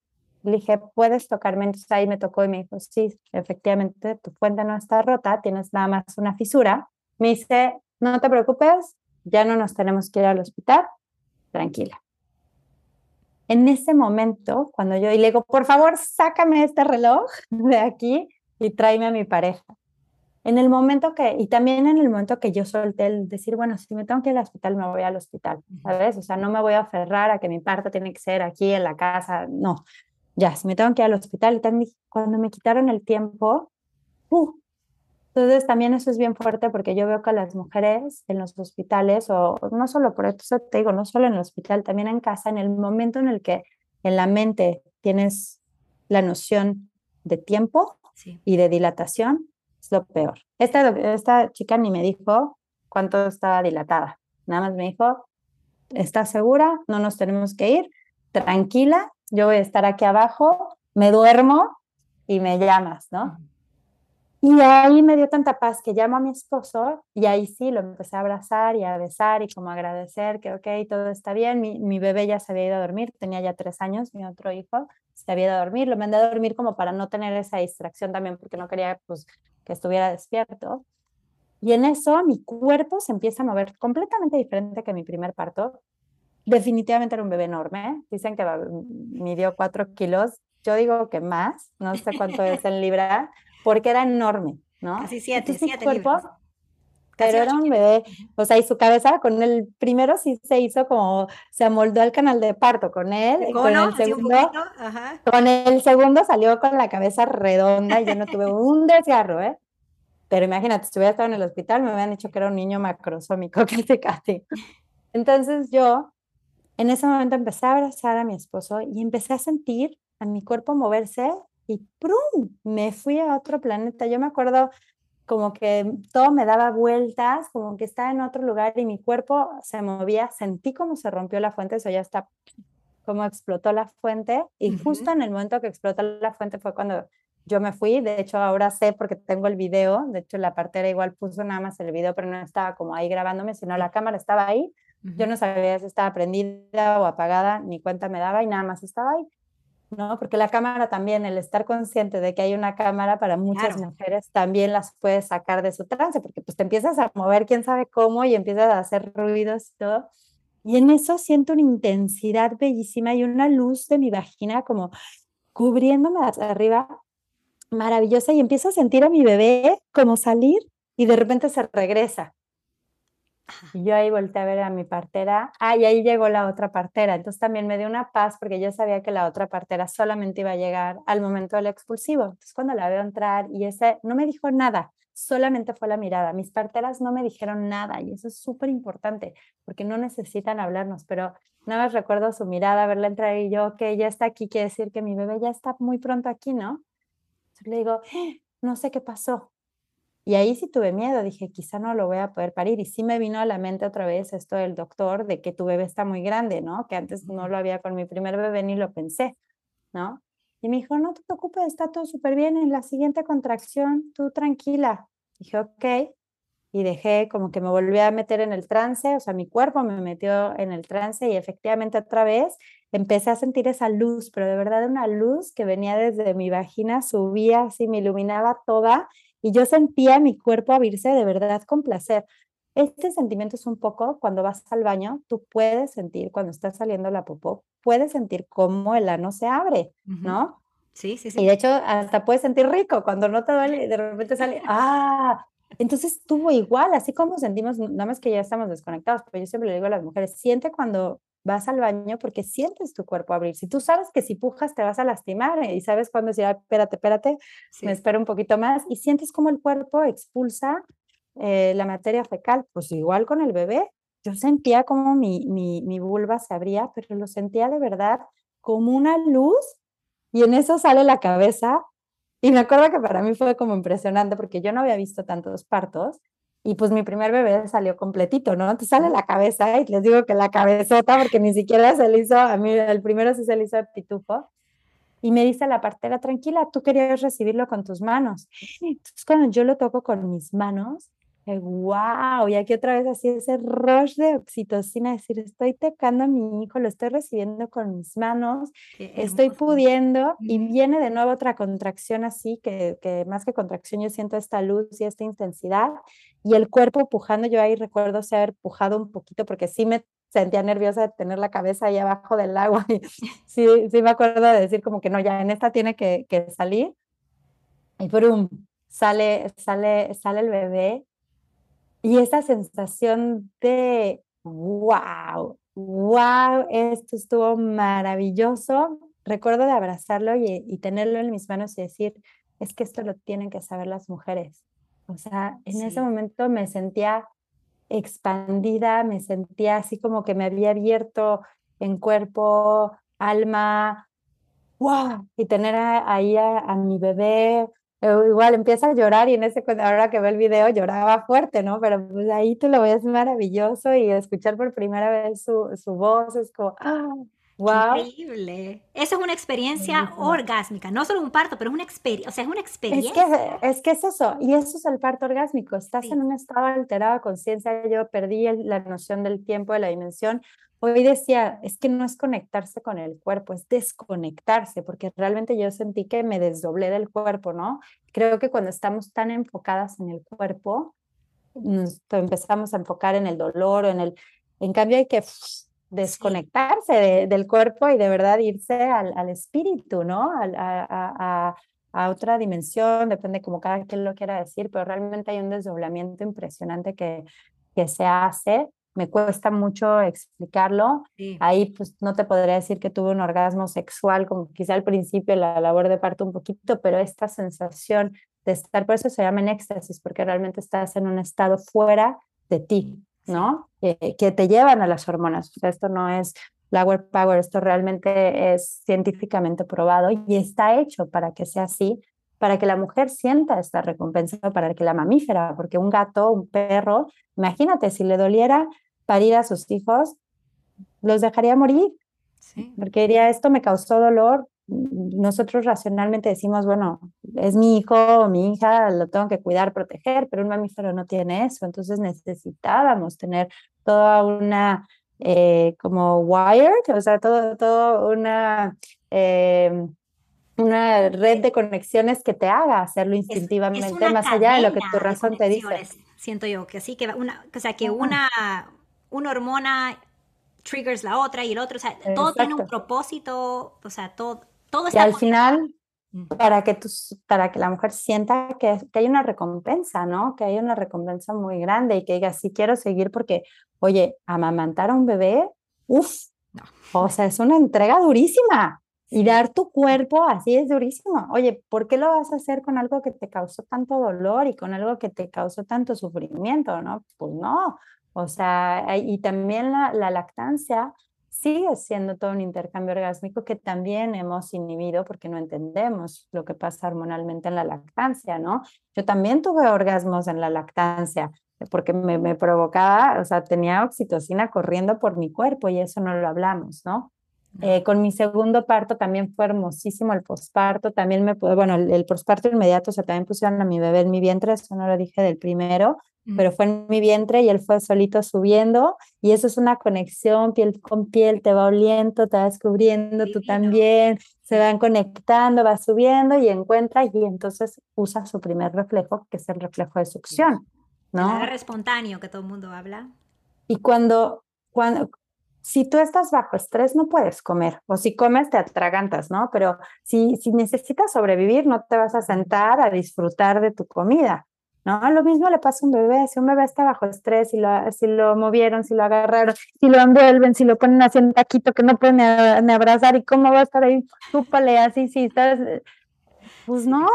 Le dije, ¿puedes tocarme? Entonces ahí me tocó y me dijo, sí, efectivamente, tu fuente no está rota, tienes nada más una fisura. Me dice, no te preocupes, ya no nos tenemos que ir al hospital, tranquila en ese momento, cuando yo y le digo, por favor, sácame este reloj de aquí y tráeme a mi pareja. En el momento que, y también en el momento que yo solté el decir, bueno, si me tengo que ir al hospital, me voy al hospital, ¿sabes? O sea, no me voy a aferrar a que mi parto tiene que ser aquí en la casa, no. Ya, si me tengo que ir al hospital, y también cuando me quitaron el tiempo, uh, entonces también eso es bien fuerte porque yo veo que las mujeres en los hospitales, o no solo por eso te digo, no solo en el hospital, también en casa, en el momento en el que en la mente tienes la noción de tiempo y de dilatación, es lo peor. Esta, esta chica ni me dijo cuánto estaba dilatada, nada más me dijo, ¿estás segura? No nos tenemos que ir, tranquila, yo voy a estar aquí abajo, me duermo y me llamas, ¿no? Y ahí me dio tanta paz que llamo a mi esposo y ahí sí lo empecé a abrazar y a besar y como agradecer que, ok, todo está bien. Mi, mi bebé ya se había ido a dormir, tenía ya tres años, mi otro hijo se había ido a dormir. Lo mandé a dormir como para no tener esa distracción también porque no quería pues, que estuviera despierto. Y en eso mi cuerpo se empieza a mover completamente diferente que mi primer parto. Definitivamente era un bebé enorme. Dicen que midió cuatro kilos. Yo digo que más, no sé cuánto es en libra, porque era enorme, ¿no? Casi siete, siete cuerpo, Pero era un bebé, o sea, y su cabeza con el primero sí se hizo como, se amoldó al canal de parto con él, con el segundo, con el segundo salió con la cabeza redonda y yo no tuve un desgarro, ¿eh? Pero imagínate, si hubiera estado en el hospital me hubieran dicho que era un niño macrosómico, casi casi. Entonces yo en ese momento empecé a abrazar a mi esposo y empecé a sentir a mi cuerpo moverse y ¡prum! me fui a otro planeta. Yo me acuerdo como que todo me daba vueltas, como que estaba en otro lugar y mi cuerpo se movía, sentí como se rompió la fuente, eso ya está, como explotó la fuente y justo en el momento que explotó la fuente fue cuando yo me fui, de hecho ahora sé porque tengo el video, de hecho la partera igual puso nada más el video, pero no estaba como ahí grabándome, sino la cámara estaba ahí, yo no sabía si estaba prendida o apagada, ni cuenta me daba y nada más estaba ahí. ¿No? Porque la cámara también, el estar consciente de que hay una cámara para muchas mujeres también las puede sacar de su trance, porque pues te empiezas a mover quién sabe cómo y empiezas a hacer ruidos y todo. Y en eso siento una intensidad bellísima y una luz de mi vagina como cubriéndome hacia arriba, maravillosa, y empiezo a sentir a mi bebé como salir y de repente se regresa. Yo ahí volteé a ver a mi partera. Ah, y ahí llegó la otra partera. Entonces también me dio una paz porque yo sabía que la otra partera solamente iba a llegar al momento del expulsivo. Entonces cuando la veo entrar y ese no me dijo nada, solamente fue la mirada. Mis parteras no me dijeron nada y eso es súper importante porque no necesitan hablarnos, pero nada más recuerdo su mirada, verla entrar y yo, que ya está aquí, quiere decir que mi bebé ya está muy pronto aquí, ¿no? Entonces le digo, ¡Ah! no sé qué pasó. Y ahí sí tuve miedo, dije, quizá no lo voy a poder parir. Y sí me vino a la mente otra vez esto del doctor, de que tu bebé está muy grande, ¿no? Que antes no lo había con mi primer bebé ni lo pensé, ¿no? Y me dijo, no te preocupes, está todo súper bien, en la siguiente contracción, tú tranquila. Dije, ok. y dejé como que me volví a meter en el trance, o sea, mi cuerpo me metió en el trance y efectivamente otra vez empecé a sentir esa luz, pero de verdad una luz que venía desde mi vagina, subía así, me iluminaba toda y yo sentía mi cuerpo abrirse de verdad con placer. Este sentimiento es un poco cuando vas al baño, tú puedes sentir cuando estás saliendo la popó, puedes sentir cómo el ano se abre, ¿no? Sí, sí, sí. Y de hecho hasta puedes sentir rico cuando no te duele y de repente sale, ah, entonces tuvo igual, así como sentimos, nada más que ya estamos desconectados, pero yo siempre le digo a las mujeres, siente cuando vas al baño porque sientes tu cuerpo abrir. Si tú sabes que si pujas te vas a lastimar y sabes cuándo decir, espérate, espérate, me espero un poquito más y sientes como el cuerpo expulsa eh, la materia fecal, pues igual con el bebé. Yo sentía como mi, mi, mi vulva se abría, pero lo sentía de verdad como una luz y en eso sale la cabeza y me acuerdo que para mí fue como impresionante porque yo no había visto tantos partos y pues mi primer bebé salió completito, ¿no? Te sale la cabeza y les digo que la cabezota porque ni siquiera se le hizo, a mí el primero sí se le hizo el pitufo. Y me dice la partera, tranquila, tú querías recibirlo con tus manos. Entonces cuando yo lo toco con mis manos, wow, y aquí otra vez así ese rush de oxitocina, decir, estoy tocando a mi hijo, lo estoy recibiendo con mis manos, estoy pudiendo, y viene de nuevo otra contracción así, que, que, más que contracción yo siento esta luz y esta intensidad, y el cuerpo pujando, yo ahí recuerdo ser pujado un poquito, porque sí me sentía nerviosa de tener la cabeza ahí abajo del agua, y sí, sí me acuerdo de decir como que no, ya en esta tiene que, que salir, y un sale, sale, sale el bebé, y esa sensación de, wow, wow, esto estuvo maravilloso. Recuerdo de abrazarlo y, tenerlo en mis manos y decir, es que esto lo tienen que saber las mujeres. O sea, en ese momento me sentía expandida, me sentía así como que me había abierto en cuerpo, alma, wow, y tener ahí a, mi bebé, igual empieza a llorar y en ese ahora que ve el video lloraba fuerte, ¿no? Pero pues ahí tú lo ves maravilloso y escuchar por primera vez su, su voz es como, ¡ah! ¡Wow! Increíble. Eso es una experiencia orgásmica, no solo un parto, pero es una experiencia, o sea, es una experiencia. Es que, es que es eso, y eso es el parto orgásmico. Estás en un estado alterado de conciencia. Yo perdí la noción del tiempo, de la dimensión, Hoy decía, es que no es conectarse con el cuerpo, es desconectarse, porque realmente yo sentí que me desdoblé del cuerpo, ¿no? Creo que cuando estamos tan enfocadas en el cuerpo, nos empezamos a enfocar en el dolor o en el... En cambio hay que desconectarse del cuerpo y de verdad irse al, espíritu, ¿no? A, a, otra dimensión, depende como cada quien lo quiera decir, pero realmente hay un desdoblamiento impresionante que, que se hace me cuesta mucho explicarlo. Ahí pues no te podría decir que tuve un orgasmo sexual como quizá al principio la labor de parto un poquito, pero esta sensación de estar, por eso se llama en éxtasis, porque realmente estás en un estado fuera de ti, ¿no? que te llevan a las hormonas. O sea, esto no es flower power, esto realmente es científicamente probado y está hecho para que sea así, para que la mujer sienta esta recompensa, para que la mamífera, porque un gato, un perro, imagínate, si le doliera parir a sus hijos, los dejaría morir. Porque diría, esto me causó dolor. Nosotros racionalmente decimos, bueno, es mi hijo o mi hija, lo tengo que cuidar, proteger, pero un mamífero no tiene eso. Entonces necesitábamos tener toda una, eh, como wired, o sea, todo, todo una, eh, una red de conexiones que te haga hacerlo instintivamente, más allá de lo que tu razón te dice. Siento yo que sí, que una, o sea, que una una hormona triggers la otra y el otro, o sea, todo tiene un propósito, o sea, todo, todo está... Y al final, para que, tú, para que la mujer sienta que, que, hay una recompensa, ¿no? Que hay una recompensa muy grande y que diga, sí quiero seguir porque, oye, amamantar a un bebé, uff, o sea, es una entrega durísima. Y dar tu cuerpo así es durísimo. Oye, ¿por qué lo vas a hacer con algo que te causó tanto dolor y con algo que te causó tanto sufrimiento? No, pues no. O sea, y también la, lactancia sigue siendo todo un intercambio orgásmico que también hemos inhibido porque no entendemos lo que pasa hormonalmente en la lactancia, ¿no? Yo también tuve orgasmos en la lactancia porque me, me provocaba, o sea, tenía oxitocina corriendo por mi cuerpo y eso no lo hablamos, ¿no? Eh, con mi segundo parto también fue hermosísimo el posparto, también me, bueno, el, el posparto inmediato, o sea, también pusieron a mi bebé en mi vientre, eso no lo dije del primero, pero fue en mi vientre y él fue solito subiendo y eso es una conexión piel con piel, te va oliendo, te va descubriendo, tú también, se van conectando, va subiendo y encuentra y entonces usa su primer reflejo, que es el reflejo de succión, ¿no? El espontáneo que todo el mundo habla. Y cuando, cuando, si tú estás bajo estrés no puedes comer, o si comes te atragantas, ¿no? Pero si, si necesitas sobrevivir, no te vas a sentar a disfrutar de tu comida ¿no? Lo mismo le pasa a un bebé, si un bebé está bajo estrés, si lo, si lo movieron, si lo agarraron, si lo envuelven, si lo ponen así en taquito que no pueden ni, abrazar, ¿y cómo va a estar ahí? Chúpale así, si estás, pues no,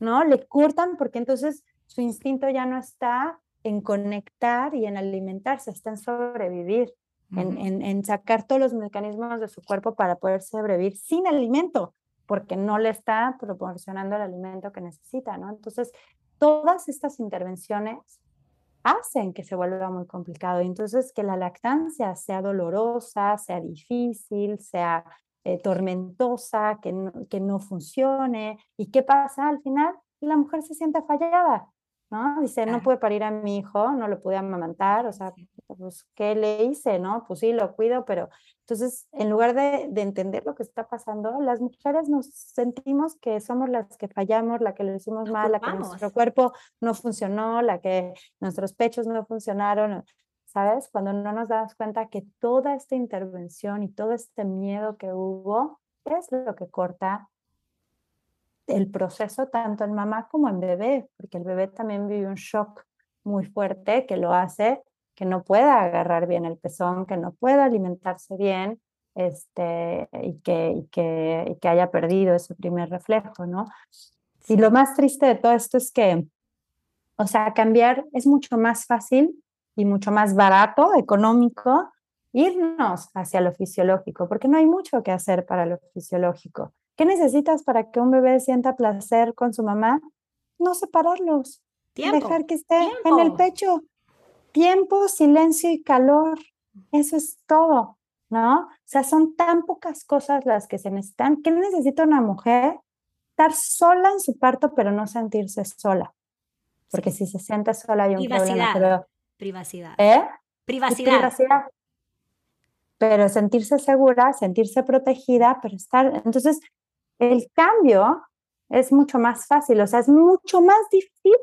¿no? Le cortan porque entonces su instinto ya no está en conectar y en alimentarse, está en sobrevivir, en, en, en sacar todos los mecanismos de su cuerpo para poder sobrevivir sin alimento porque no le está proporcionando el alimento que necesita, ¿no? Entonces, todas estas intervenciones hacen que se vuelva muy complicado. Entonces, que la lactancia sea dolorosa, sea difícil, sea eh, tormentosa, que no, que no funcione. ¿Y qué pasa al final? La mujer se siente fallada. ¿no? Dice, no pude parir a mi hijo, no lo pude amamantar, o sea, pues, ¿qué le hice, no? Pues sí, lo cuido, pero entonces, en lugar de, de, entender lo que está pasando, las mujeres nos sentimos que somos las que fallamos, la que le hicimos mal, la que nuestro cuerpo no funcionó, la que nuestros pechos no funcionaron, ¿sabes? Cuando no nos damos cuenta que toda esta intervención y todo este miedo que hubo es lo que corta el proceso tanto en mamá como en bebé, porque el bebé también vive un shock muy fuerte que lo hace que no pueda agarrar bien el pezón, que no pueda alimentarse bien este, y, que, y, que, y que haya perdido ese primer reflejo, ¿no? Y lo más triste de todo esto es que, o sea, cambiar es mucho más fácil y mucho más barato, económico, irnos hacia lo fisiológico, porque no hay mucho que hacer para lo fisiológico. ¿Qué necesitas para que un bebé sienta placer con su mamá? No separarlos. Dejar que esté en el pecho. Tiempo, silencio y calor. Eso es todo, ¿no? O sea, son tan pocas cosas las que se necesitan. ¿Qué necesita una mujer? Estar sola en su parto, pero no sentirse sola. Porque si se siente sola hay un privacidad, problema. Privacidad. ¿Eh? Privacidad. privacidad. Pero sentirse segura, sentirse protegida, pero estar. Entonces, el cambio es mucho más fácil, o sea, es mucho más difícil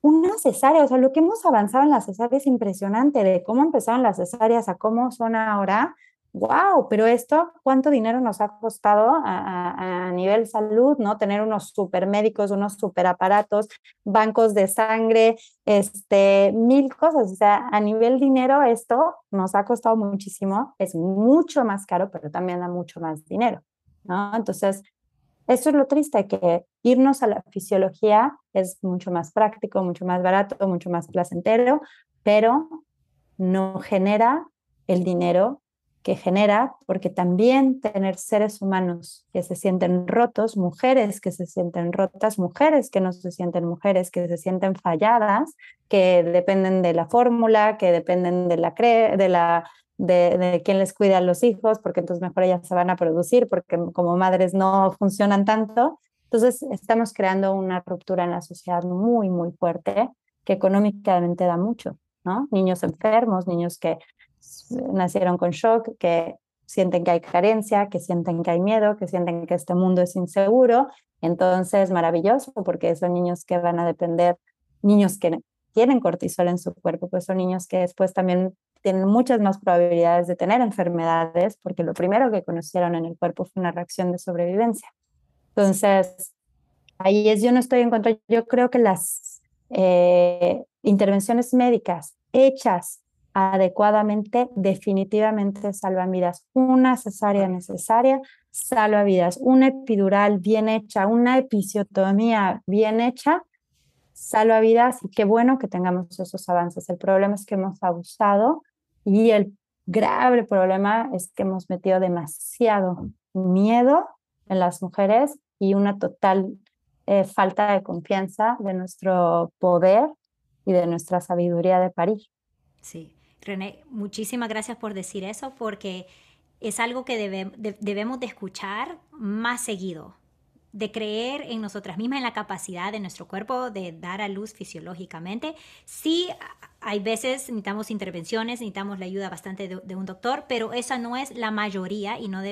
una cesárea, o sea, lo que hemos avanzado en la cesárea es impresionante, de cómo empezaron las cesáreas a cómo son ahora, wow, pero esto, ¿cuánto dinero nos ha costado a, nivel salud, no? Tener unos supermédicos, unos superaparatos, bancos de sangre, este, mil cosas, o sea, a nivel dinero esto nos ha costado muchísimo, es mucho más caro, pero también da mucho más dinero. ¿no? Entonces, eso es lo triste, que irnos a la fisiología es mucho más práctico, mucho más barato, mucho más placentero, pero no genera el dinero que genera, porque también tener seres humanos que se sienten rotos, mujeres que se sienten rotas, mujeres que no se sienten mujeres, que se sienten falladas, que dependen de la fórmula, que dependen de la, de la de, quién les cuida a los hijos, porque entonces mejor ellas se van a producir, porque como madres no funcionan tanto. Entonces estamos creando una ruptura en la sociedad muy, muy fuerte, que económicamente da mucho, ¿no? Niños enfermos, niños que nacieron con shock, que sienten que hay carencia, que sienten que hay miedo, que sienten que este mundo es inseguro. Entonces, maravilloso, porque son niños que van a depender, niños que tienen cortisol en su cuerpo, pues son niños que después también tienen muchas más probabilidades de tener enfermedades porque lo primero que conocieron en el cuerpo fue una reacción de sobrevivencia. Entonces, ahí es, yo no estoy en contra, yo creo que las eh, intervenciones médicas hechas adecuadamente definitivamente salvan vidas. Una cesárea necesaria salva vidas. Una epidural bien hecha, una episiotomía bien hecha salva vidas y qué bueno que tengamos esos avances. El problema es que hemos abusado y el grave problema es que hemos metido demasiado miedo en las mujeres y una total eh, falta de confianza de nuestro poder y de nuestra sabiduría de parir. Sí, René, muchísimas gracias por decir eso porque es algo que debemos de escuchar más seguido, de creer en nosotras mismas, en la capacidad de nuestro cuerpo de dar a luz fisiológicamente. Sí, hay veces necesitamos intervenciones, necesitamos la ayuda bastante de, un doctor, pero esa no es la mayoría y no,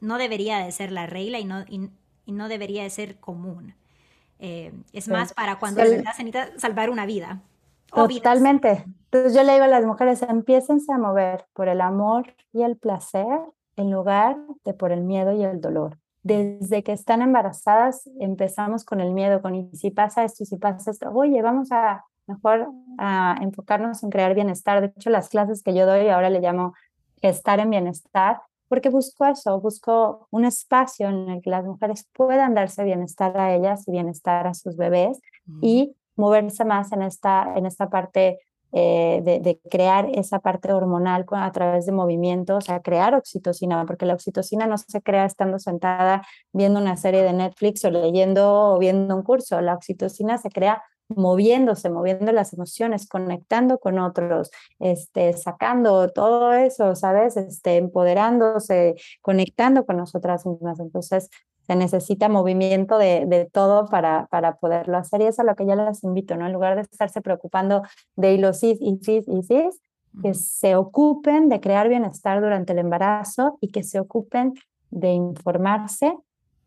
no debería de ser la regla y no, y, no debería de ser común. Eh, es más para cuando se necesita salvar una vida. Totalmente. Entonces yo le digo a las mujeres, empiécense a mover por el amor y el placer en lugar de por el miedo y el dolor. Desde que están embarazadas empezamos con el miedo, con y si pasa esto, y si pasa esto, oye, vamos a mejor a enfocarnos en crear bienestar. De hecho, las clases que yo doy ahora le llamo estar en bienestar, porque busco eso, busco un espacio en el que las mujeres puedan darse bienestar a ellas y bienestar a sus bebés y moverse más en esta, en esta parte eh, de, crear esa parte hormonal a través de movimientos, sea, crear oxitocina, porque la oxitocina no se crea estando sentada viendo una serie de Netflix o leyendo o viendo un curso, la oxitocina se crea moviéndose, moviendo las emociones, conectando con otros, este, sacando todo eso, ¿sabes? Este, empoderándose, conectando con nosotras mismas. Entonces, se necesita movimiento de, de, todo para, para poderlo hacer y eso es a lo que yo les invito, ¿no? En lugar de estarse preocupando de y cis y cis y cis, que se ocupen de crear bienestar durante el embarazo y que se ocupen de informarse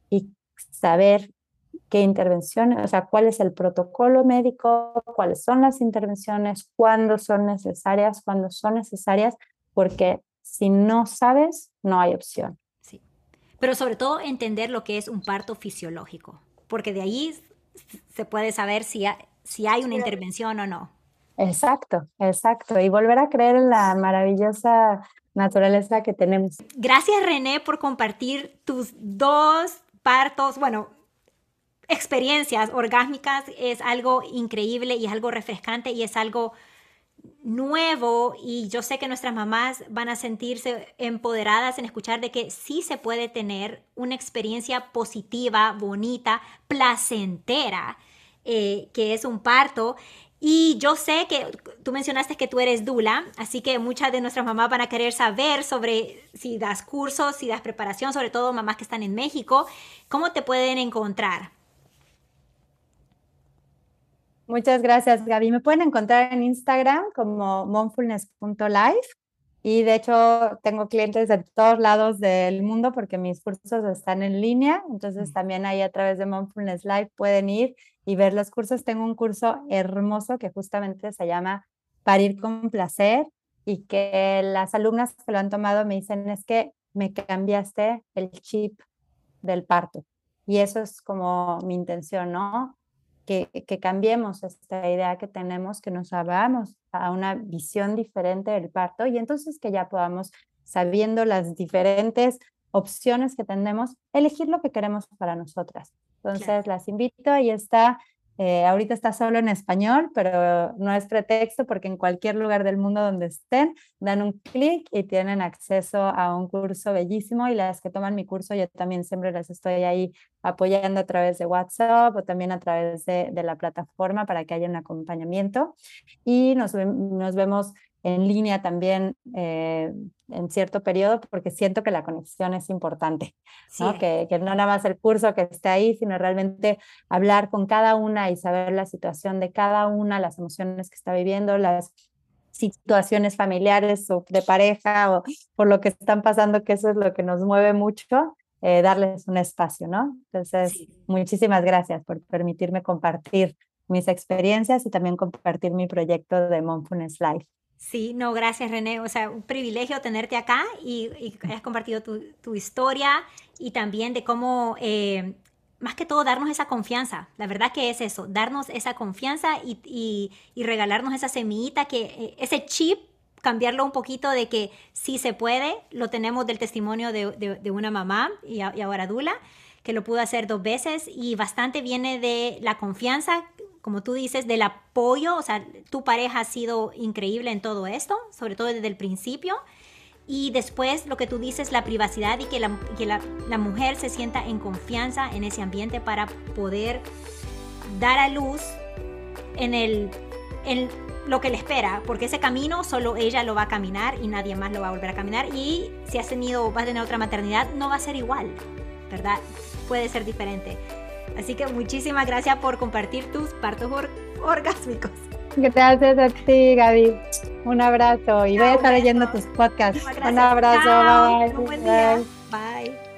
y saber qué intervenciones, o sea, cuál es el protocolo médico, cuáles son las intervenciones, cuándo son necesarias, cuándo son necesarias, porque si no sabes, no hay opción pero sobre todo entender lo que es un parto fisiológico, porque de ahí se puede saber si, si hay una intervención o no. Exacto, exacto. Y volver a creer en la maravillosa naturaleza que tenemos. Gracias René por compartir tus dos partos, bueno, experiencias orgásmicas. Es algo increíble y es algo refrescante y es algo nuevo y yo sé que nuestras mamás van a sentirse empoderadas en escuchar de que sí se puede tener una experiencia positiva, bonita, placentera, eh, que es un parto. Y yo sé que tú mencionaste que tú eres Dula, así que muchas de nuestras mamás van a querer saber sobre si das cursos, si das preparación, sobre todo mamás que están en México, ¿cómo te pueden encontrar? Muchas gracias, Gaby. Me pueden encontrar en Instagram como momfulness.life y de hecho tengo clientes de todos lados del mundo porque mis cursos están en línea, entonces también ahí a través de Momfulness Live pueden ir y ver los cursos. Tengo un curso hermoso que justamente se llama Parir con placer y que las alumnas que lo han tomado me dicen es que me cambiaste el chip del parto. Y eso es como mi intención, ¿no? Que, cambiemos esta idea que tenemos, que nos abramos a una visión diferente del parto y entonces que ya podamos, sabiendo las diferentes opciones que tenemos, elegir lo que queremos para nosotras. Entonces las invito, y está eh, ahorita está solo en español, pero no es pretexto porque en cualquier lugar del mundo donde estén, dan un clic y tienen acceso a un curso bellísimo y las que toman mi curso yo también siempre las estoy ahí apoyando a través de WhatsApp o también a través de, de la plataforma para que haya un acompañamiento. Y nos, nos vemos en línea también eh, en cierto periodo porque siento que la conexión es importante, ¿no? Que, que, no nada más el curso que esté ahí, sino realmente hablar con cada una y saber la situación de cada una, las emociones que está viviendo, las situaciones familiares o de pareja o por lo que están pasando, que eso es lo que nos mueve mucho, eh, darles un espacio, ¿no? Entonces, muchísimas gracias por permitirme compartir mis experiencias y también compartir mi proyecto de Mindfulness Life. Sí, no, gracias René. O sea, un privilegio tenerte acá y, y hayas compartido tu, tu, historia y también de cómo, eh, más que todo, darnos esa confianza. La verdad que es eso, darnos esa confianza y, y, regalarnos esa semillita, que, eh, ese chip, cambiarlo un poquito de que sí se puede. Lo tenemos del testimonio de, de, de una mamá y, y ahora Dula que lo pudo hacer dos veces y bastante viene de la confianza como tú dices, del apoyo, o sea, tu pareja ha sido increíble en todo esto, sobre todo desde el principio. Y después lo que tú dices, la privacidad y que la, que la, mujer se sienta en confianza en ese ambiente para poder dar a luz en el, en lo que le espera, porque ese camino solo ella lo va a caminar y nadie más lo va a volver a caminar. Y si has tenido, vas a tener otra maternidad, no va a ser igual, ¿verdad? Puede ser diferente. Así que muchísimas gracias por compartir tus partos orgásmicos. Gracias a ti, Gaby. Un abrazo y voy a estar leyendo tus podcasts. Un abrazo. bye. bye.